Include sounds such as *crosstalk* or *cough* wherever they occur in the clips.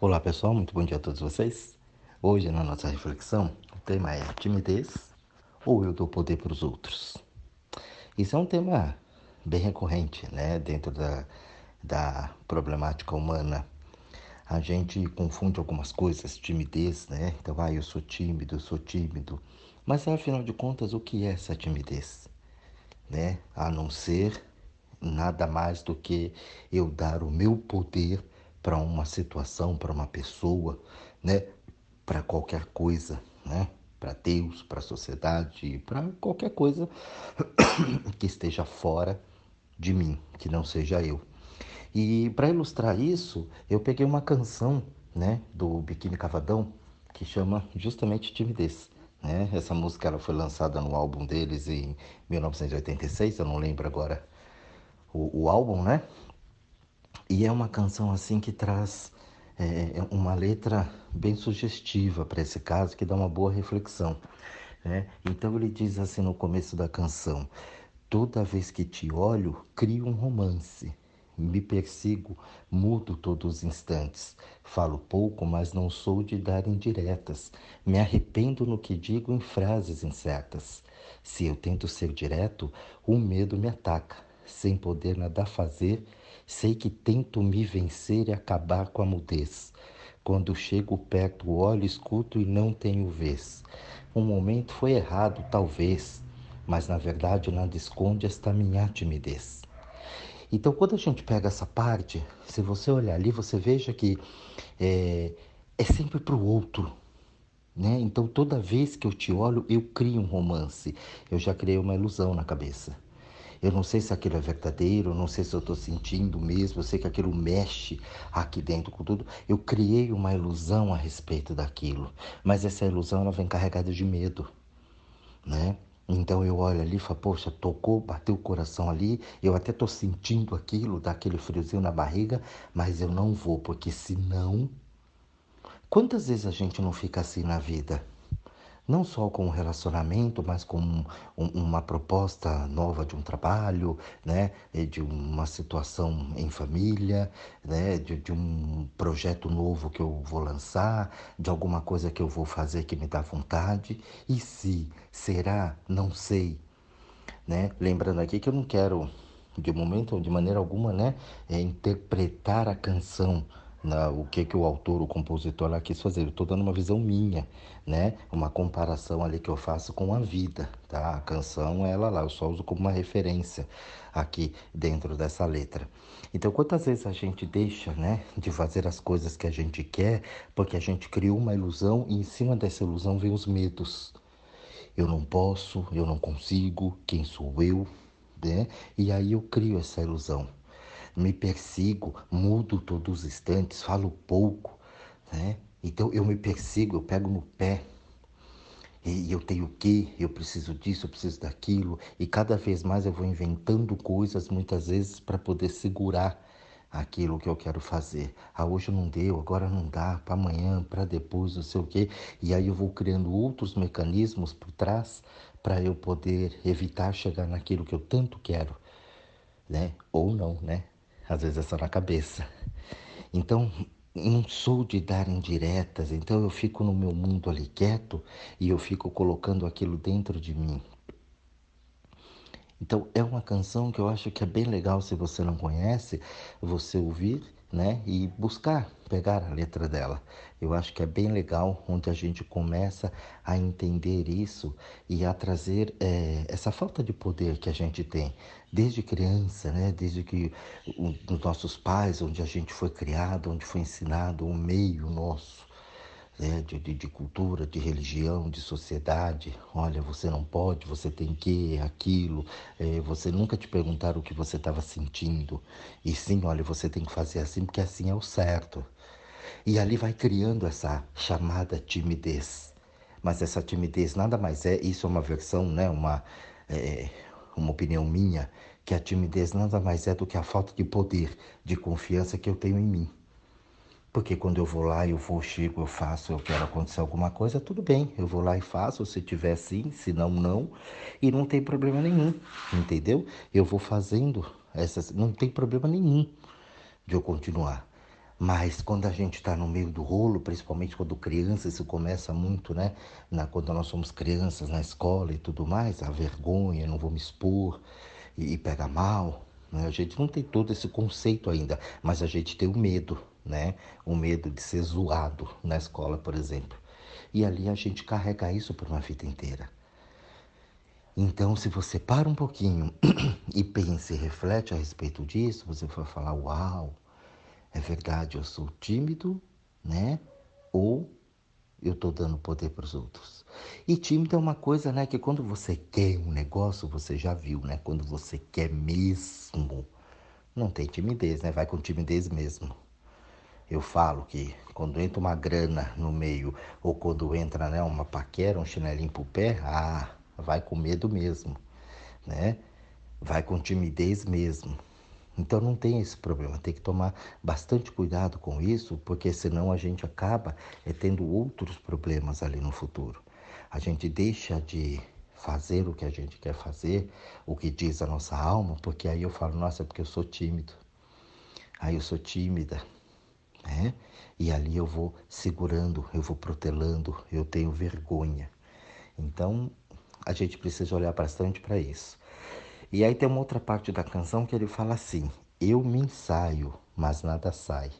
Olá pessoal, muito bom dia a todos vocês. Hoje na nossa reflexão, o tema é timidez ou eu dou poder para os outros. Isso é um tema bem recorrente, né, dentro da, da problemática humana. A gente confunde algumas coisas, timidez, né? Então, ah, eu sou tímido, eu sou tímido. Mas afinal de contas, o que é essa timidez? Né? A não ser nada mais do que eu dar o meu poder para uma situação, para uma pessoa, né? Para qualquer coisa, né? Para Deus, para a sociedade, para qualquer coisa *coughs* que esteja fora de mim, que não seja eu. E para ilustrar isso, eu peguei uma canção, né, do Biquíni Cavadão, que chama justamente Timidez. Né? Essa música ela foi lançada no álbum deles em 1986, eu não lembro agora o, o álbum, né? E é uma canção assim que traz é, uma letra bem sugestiva para esse caso, que dá uma boa reflexão. Né? Então ele diz assim no começo da canção: Toda vez que te olho, crio um romance. Me persigo, mudo todos os instantes. Falo pouco, mas não sou de dar indiretas. Me arrependo no que digo em frases incertas. Se eu tento ser direto, o medo me ataca. Sem poder nada fazer, Sei que tento me vencer e acabar com a mudez. Quando chego perto, olho, escuto e não tenho vez. Um momento foi errado, talvez, mas na verdade nada esconde esta minha timidez. Então, quando a gente pega essa parte, se você olhar ali, você veja que é, é sempre para o outro. Né? Então, toda vez que eu te olho, eu crio um romance. Eu já criei uma ilusão na cabeça. Eu não sei se aquilo é verdadeiro, não sei se eu estou sentindo mesmo, eu sei que aquilo mexe aqui dentro com tudo. Eu criei uma ilusão a respeito daquilo, mas essa ilusão ela vem carregada de medo, né? Então eu olho ali e falo, poxa, tocou, bateu o coração ali, eu até estou sentindo aquilo, dá aquele friozinho na barriga, mas eu não vou, porque senão. Quantas vezes a gente não fica assim na vida? Não só com um relacionamento, mas com um, uma proposta nova de um trabalho, né, de uma situação em família, né, de, de, um projeto novo que eu vou lançar, de alguma coisa que eu vou fazer que me dá vontade. E se será, não sei, né? Lembrando aqui que eu não quero de momento, de maneira alguma, né, é interpretar a canção na, o que que o autor, o compositor lá quis fazer. Eu estou dando uma visão minha, né? Uma comparação ali que eu faço com a vida, tá? A canção, ela lá, eu só uso como uma referência aqui dentro dessa letra. Então, quantas vezes a gente deixa, né, de fazer as coisas que a gente quer, porque a gente criou uma ilusão e em cima dessa ilusão vem os medos. Eu não posso, eu não consigo, quem sou eu, né? E aí eu crio essa ilusão me persigo, mudo todos os instantes, falo pouco, né? Então eu me persigo, eu pego no pé. E eu tenho o quê? Eu preciso disso, eu preciso daquilo. E cada vez mais eu vou inventando coisas, muitas vezes, para poder segurar aquilo que eu quero fazer. Ah, hoje não deu, agora não dá, para amanhã, para depois, não sei o quê. E aí eu vou criando outros mecanismos por trás para eu poder evitar chegar naquilo que eu tanto quero, né? Ou não, né? Às vezes é só na cabeça. Então, não sou de dar indiretas, então eu fico no meu mundo ali quieto e eu fico colocando aquilo dentro de mim. Então é uma canção que eu acho que é bem legal se você não conhece, você ouvir né? E buscar, pegar a letra dela. Eu acho que é bem legal onde a gente começa a entender isso e a trazer é, essa falta de poder que a gente tem desde criança, né? Desde que os nossos pais, onde a gente foi criado, onde foi ensinado o meio nosso né, de, de, de, cultura, de religião, de sociedade. Olha, você não pode, você tem que, aquilo. É, você nunca te perguntaram o que você estava sentindo. E sim, olha, você tem que fazer assim porque assim é o certo. E ali vai criando essa chamada timidez. Mas essa timidez nada mais é, isso é uma versão, né, uma, é, uma opinião minha, que a timidez nada mais é do que a falta de poder, de confiança que eu tenho em mim. Porque quando eu vou lá, eu vou, chego, eu faço, eu quero acontecer alguma coisa, tudo bem, eu vou lá e faço, se tiver sim, se não, não, e não tem problema nenhum, entendeu? Eu vou fazendo essas, não tem problema nenhum de eu continuar. Mas quando a gente está no meio do rolo, principalmente quando criança, isso começa muito, né? Na, quando nós somos crianças na escola e tudo mais, a vergonha, não vou me expor e, e pega mal. Né? A gente não tem todo esse conceito ainda, mas a gente tem o medo, né? O medo de ser zoado na escola, por exemplo. E ali a gente carrega isso por uma vida inteira. Então, se você para um pouquinho *clears throat* e pensa e reflete a respeito disso, você vai falar: Uau, é verdade, eu sou tímido, né? Ou eu estou dando poder para os outros. E tímido é uma coisa, né? Que quando você quer um negócio, você já viu, né? Quando você quer mesmo, não tem timidez, né? Vai com timidez mesmo. Eu falo que quando entra uma grana no meio, ou quando entra né, uma paquera, um chinelinho pro pé, ah, vai com medo mesmo, né? Vai com timidez mesmo. Então não tem esse problema, tem que tomar bastante cuidado com isso, porque senão a gente acaba é, tendo outros problemas ali no futuro. A gente deixa de fazer o que a gente quer fazer, o que diz a nossa alma, porque aí eu falo, nossa, é porque eu sou tímido. Aí eu sou tímida, né? E ali eu vou segurando, eu vou protelando, eu tenho vergonha. Então a gente precisa olhar bastante para isso. E aí tem uma outra parte da canção que ele fala assim: Eu me ensaio, mas nada sai.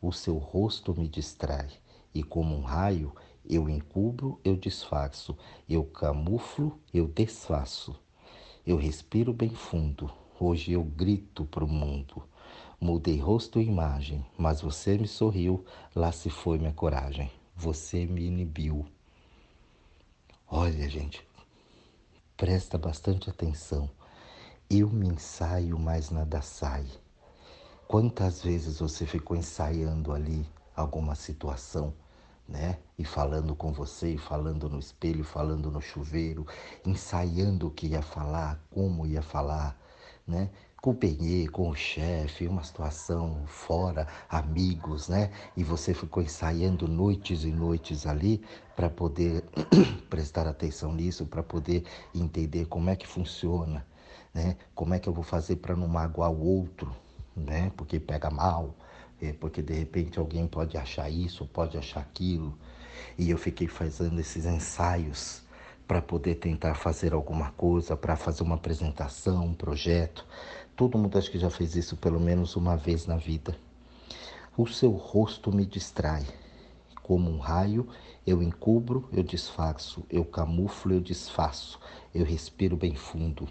O seu rosto me distrai, e como um raio, eu encubro, eu disfarço, eu camuflo, eu desfaço. Eu respiro bem fundo, hoje eu grito pro mundo. Mudei rosto e imagem, mas você me sorriu, lá se foi minha coragem. Você me inibiu. Olha, gente, Presta bastante atenção. Eu me ensaio, mas nada sai. Quantas vezes você ficou ensaiando ali alguma situação, né? E falando com você, e falando no espelho, falando no chuveiro, ensaiando o que ia falar, como ia falar, né? Com o penhê, com o chefe, uma situação fora, amigos, né? E você ficou ensaiando noites e noites ali para poder *clears throat* prestar atenção nisso, para poder entender como é que funciona, né? Como é que eu vou fazer para não magoar o outro, né? Porque pega mal, é, porque de repente alguém pode achar isso, pode achar aquilo. E eu fiquei fazendo esses ensaios para poder tentar fazer alguma coisa, para fazer uma apresentação, um projeto. Todo mundo acho que já fez isso pelo menos uma vez na vida. O seu rosto me distrai. Como um raio, eu encubro, eu disfarço, eu camuflo, eu desfaço, eu respiro bem fundo.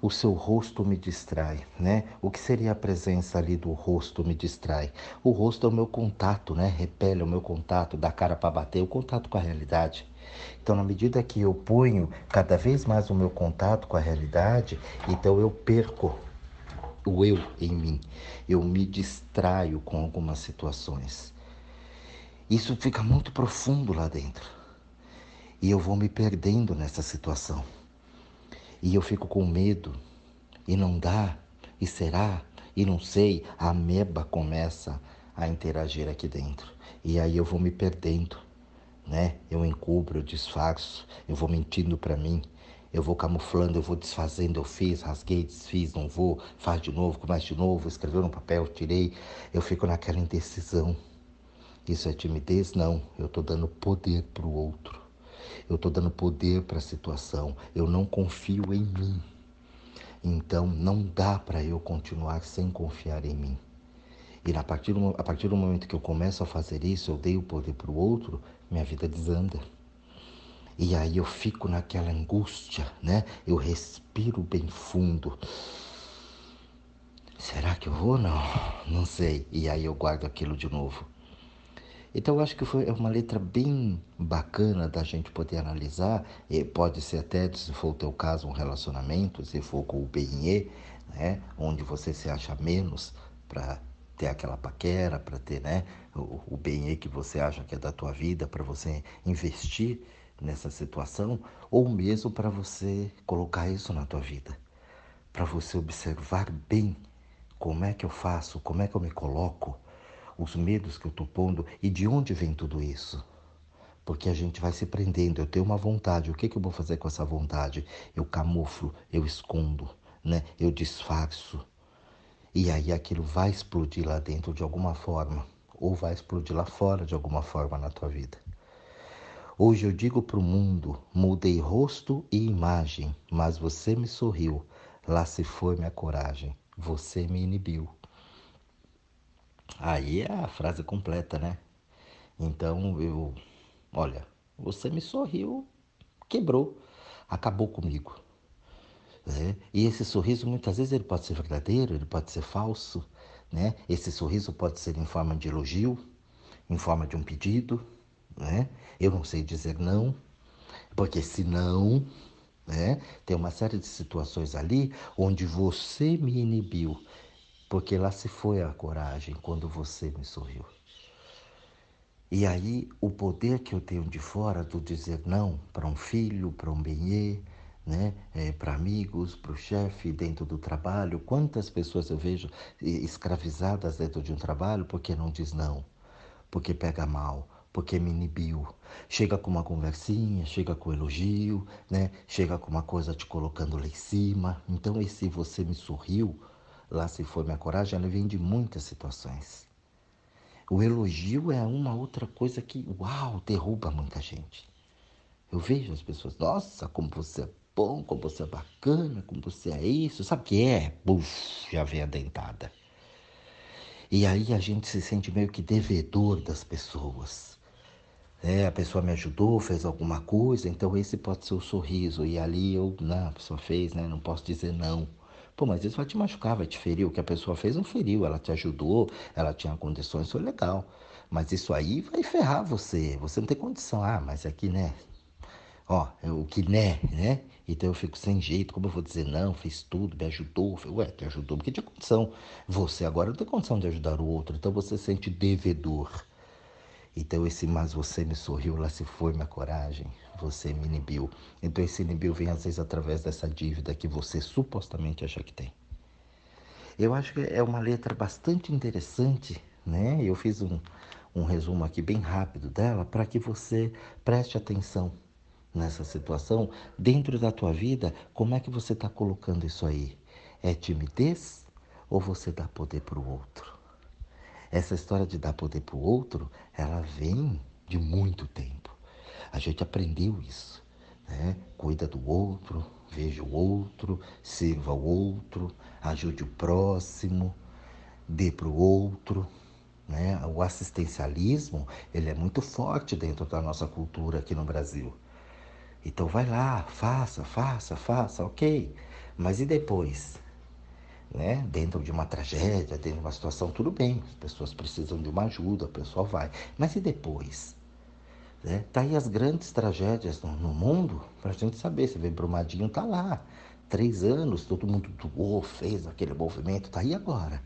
O seu rosto me distrai, né? O que seria a presença ali do rosto me distrai? O rosto é o meu contato, né? Repele o meu contato, dá cara para bater, o contato com a realidade. Então, na medida que eu ponho cada vez mais o meu contato com a realidade, então eu perco o eu em mim. Eu me distraio com algumas situações. Isso fica muito profundo lá dentro. E eu vou me perdendo nessa situação. E eu fico com medo. E não dá. E será? E não sei. A ameba começa a interagir aqui dentro. E aí eu vou me perdendo. Né? Eu encubro, eu disfarço, eu vou mentindo para mim, eu vou camuflando, eu vou desfazendo, eu fiz, rasguei, desfiz, não vou, faz de novo, começa de novo, escreveu no papel, tirei. Eu fico naquela indecisão. Isso é timidez? Não. Eu estou dando poder para o outro. Eu estou dando poder para a situação. Eu não confio em mim. Então não dá para eu continuar sem confiar em mim. E a partir, do, a partir do momento que eu começo a fazer isso, eu dei o poder para o outro, minha vida desanda. E aí eu fico naquela angústia, né? Eu respiro bem fundo. Será que eu vou? Não, não sei. E aí eu guardo aquilo de novo. Então eu acho que foi uma letra bem bacana da gente poder analisar. E pode ser até, se for o teu caso, um relacionamento, se for com o BNE, né? Onde você se acha menos para ter aquela paquera, para ter né, o, o BNE que você acha que é da tua vida, para você investir nessa situação, ou mesmo para você colocar isso na tua vida, para você observar bem como é que eu faço, como é que eu me coloco, os medos que eu estou pondo e de onde vem tudo isso. Porque a gente vai se prendendo. Eu tenho uma vontade. O que, que eu vou fazer com essa vontade? Eu camuflo, eu escondo, né? eu disfarço. E aí aquilo vai explodir lá dentro de alguma forma, ou vai explodir lá fora de alguma forma na tua vida. Hoje eu digo para o mundo: mudei rosto e imagem, mas você me sorriu. Lá se foi minha coragem, você me inibiu. Aí é a frase completa, né? Então eu, olha, você me sorriu, quebrou, acabou comigo. Né? E esse sorriso muitas vezes ele pode ser verdadeiro, ele pode ser falso, né? Esse sorriso pode ser em forma de elogio, em forma de um pedido, né? Eu não sei dizer não, porque se não, né? Tem uma série de situações ali onde você me inibiu, porque lá se foi a coragem quando você me sorriu. E aí o poder que eu tenho de fora do dizer não para um filho, para um benê, né? É, para amigos, para o chefe, dentro do trabalho. Quantas pessoas eu vejo escravizadas dentro de um trabalho porque não diz não, porque pega mal, porque me inibiu. Chega com uma conversinha, chega com elogio, né? chega com uma coisa te colocando lá em cima. Então, esse você me sorriu, lá se foi minha coragem, ela vem de muitas situações. O elogio é uma outra coisa que, uau, derruba muita gente. Eu vejo as pessoas, nossa, como você é bom, como você é bacana, como você é isso. Sabe o que é? Buf, já vem a dentada. E aí a gente se sente meio que devedor das pessoas. É, a pessoa me ajudou, fez alguma coisa, então esse pode ser o sorriso. E ali eu, não, a pessoa fez, né? Não posso dizer não. Pô, mas isso vai te machucar, vai te ferir. O que a pessoa fez não feriu, ela te ajudou, ela tinha condições, foi legal. Mas isso aí vai ferrar você. Você não tem condição. Ah, mas aqui, né? Ó, o que né, né? Então eu fico sem jeito, como eu vou dizer não, fez tudo, me ajudou. Falei, Ué, te ajudou porque tinha condição. Você agora não tem condição de ajudar o outro, então você se sente devedor. Então esse mas você me sorriu, lá se foi minha coragem, você me inibiu. Então esse inibiu vem às vezes através dessa dívida que você supostamente acha que tem. Eu acho que é uma letra bastante interessante, né? Eu fiz um, um resumo aqui bem rápido dela para que você preste atenção nessa situação, dentro da tua vida, como é que você está colocando isso aí? É timidez ou você dá poder para o outro? Essa história de dar poder para o outro, ela vem de muito tempo. A gente aprendeu isso. Né? Cuida do outro, veja o outro, sirva o outro, ajude o próximo, dê para o outro. Né? O assistencialismo ele é muito forte dentro da nossa cultura aqui no Brasil. Então vai lá, faça, faça, faça, ok. Mas e depois? Né? Dentro de uma tragédia, dentro de uma situação, tudo bem. As pessoas precisam de uma ajuda, a pessoa vai. Mas e depois? Né? Tá aí as grandes tragédias no, no mundo para a gente saber. Você vê, Brumadinho tá lá. Três anos, todo mundo doou, fez aquele movimento, tá aí agora.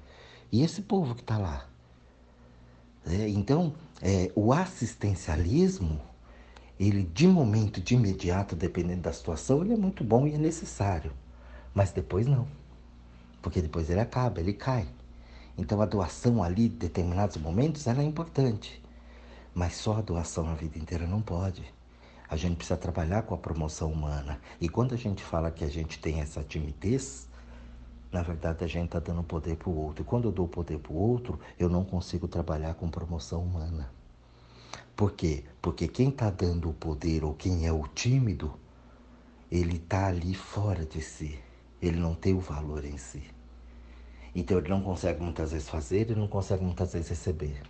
E esse povo que tá lá? É, então, é, o assistencialismo ele de momento, de imediato, dependendo da situação, ele é muito bom e é necessário. Mas depois não. Porque depois ele acaba, ele cai. Então a doação ali, em determinados momentos, ela é importante. Mas só a doação a vida inteira não pode. A gente precisa trabalhar com a promoção humana. E quando a gente fala que a gente tem essa timidez, na verdade a gente está dando poder para o outro. E quando eu dou poder para o outro, eu não consigo trabalhar com promoção humana. Por quê? Porque quem está dando o poder ou quem é o tímido, ele está ali fora de si. Ele não tem o valor em si. Então ele não consegue muitas vezes fazer e não consegue muitas vezes receber.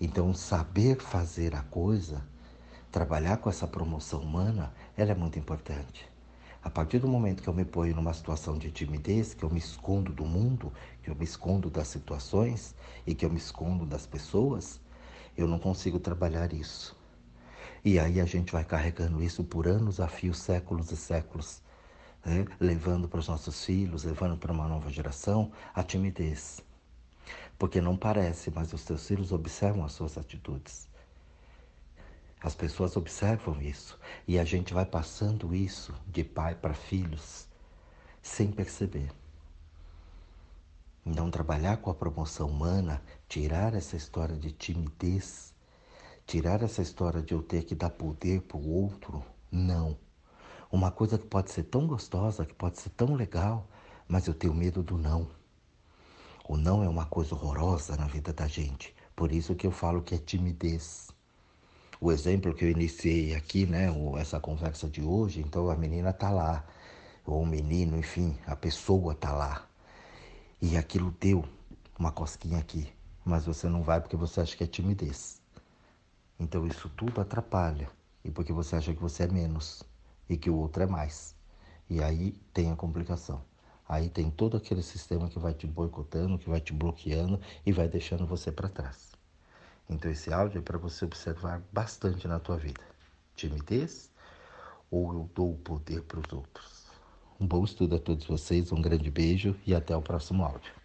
Então saber fazer a coisa, trabalhar com essa promoção humana, ela é muito importante. A partir do momento que eu me ponho numa situação de timidez, que eu me escondo do mundo, que eu me escondo das situações e que eu me escondo das pessoas, eu não consigo trabalhar isso. E aí a gente vai carregando isso por anos, a fio, séculos e séculos, né? levando para os nossos filhos, levando para uma nova geração a timidez. Porque não parece, mas os teus filhos observam as suas atitudes. As pessoas observam isso e a gente vai passando isso de pai para filhos sem perceber. Então, trabalhar com a promoção humana, tirar essa história de timidez, tirar essa história de eu ter que dar poder para o outro, não. Uma coisa que pode ser tão gostosa, que pode ser tão legal, mas eu tenho medo do não. O não é uma coisa horrorosa na vida da gente. Por isso que eu falo que é timidez. O exemplo que eu iniciei aqui, né, essa conversa de hoje, então a menina tá lá, ou o menino, enfim, a pessoa tá lá. E aquilo deu uma cosquinha aqui, mas você não vai porque você acha que é timidez. Então isso tudo atrapalha. E porque você acha que você é menos e que o outro é mais. E aí tem a complicação. Aí tem todo aquele sistema que vai te boicotando, que vai te bloqueando e vai deixando você para trás. Então esse áudio é para você observar bastante na tua vida. Timidez ou eu dou o poder para os outros? Um bom estudo a todos vocês, um grande beijo e até o próximo áudio.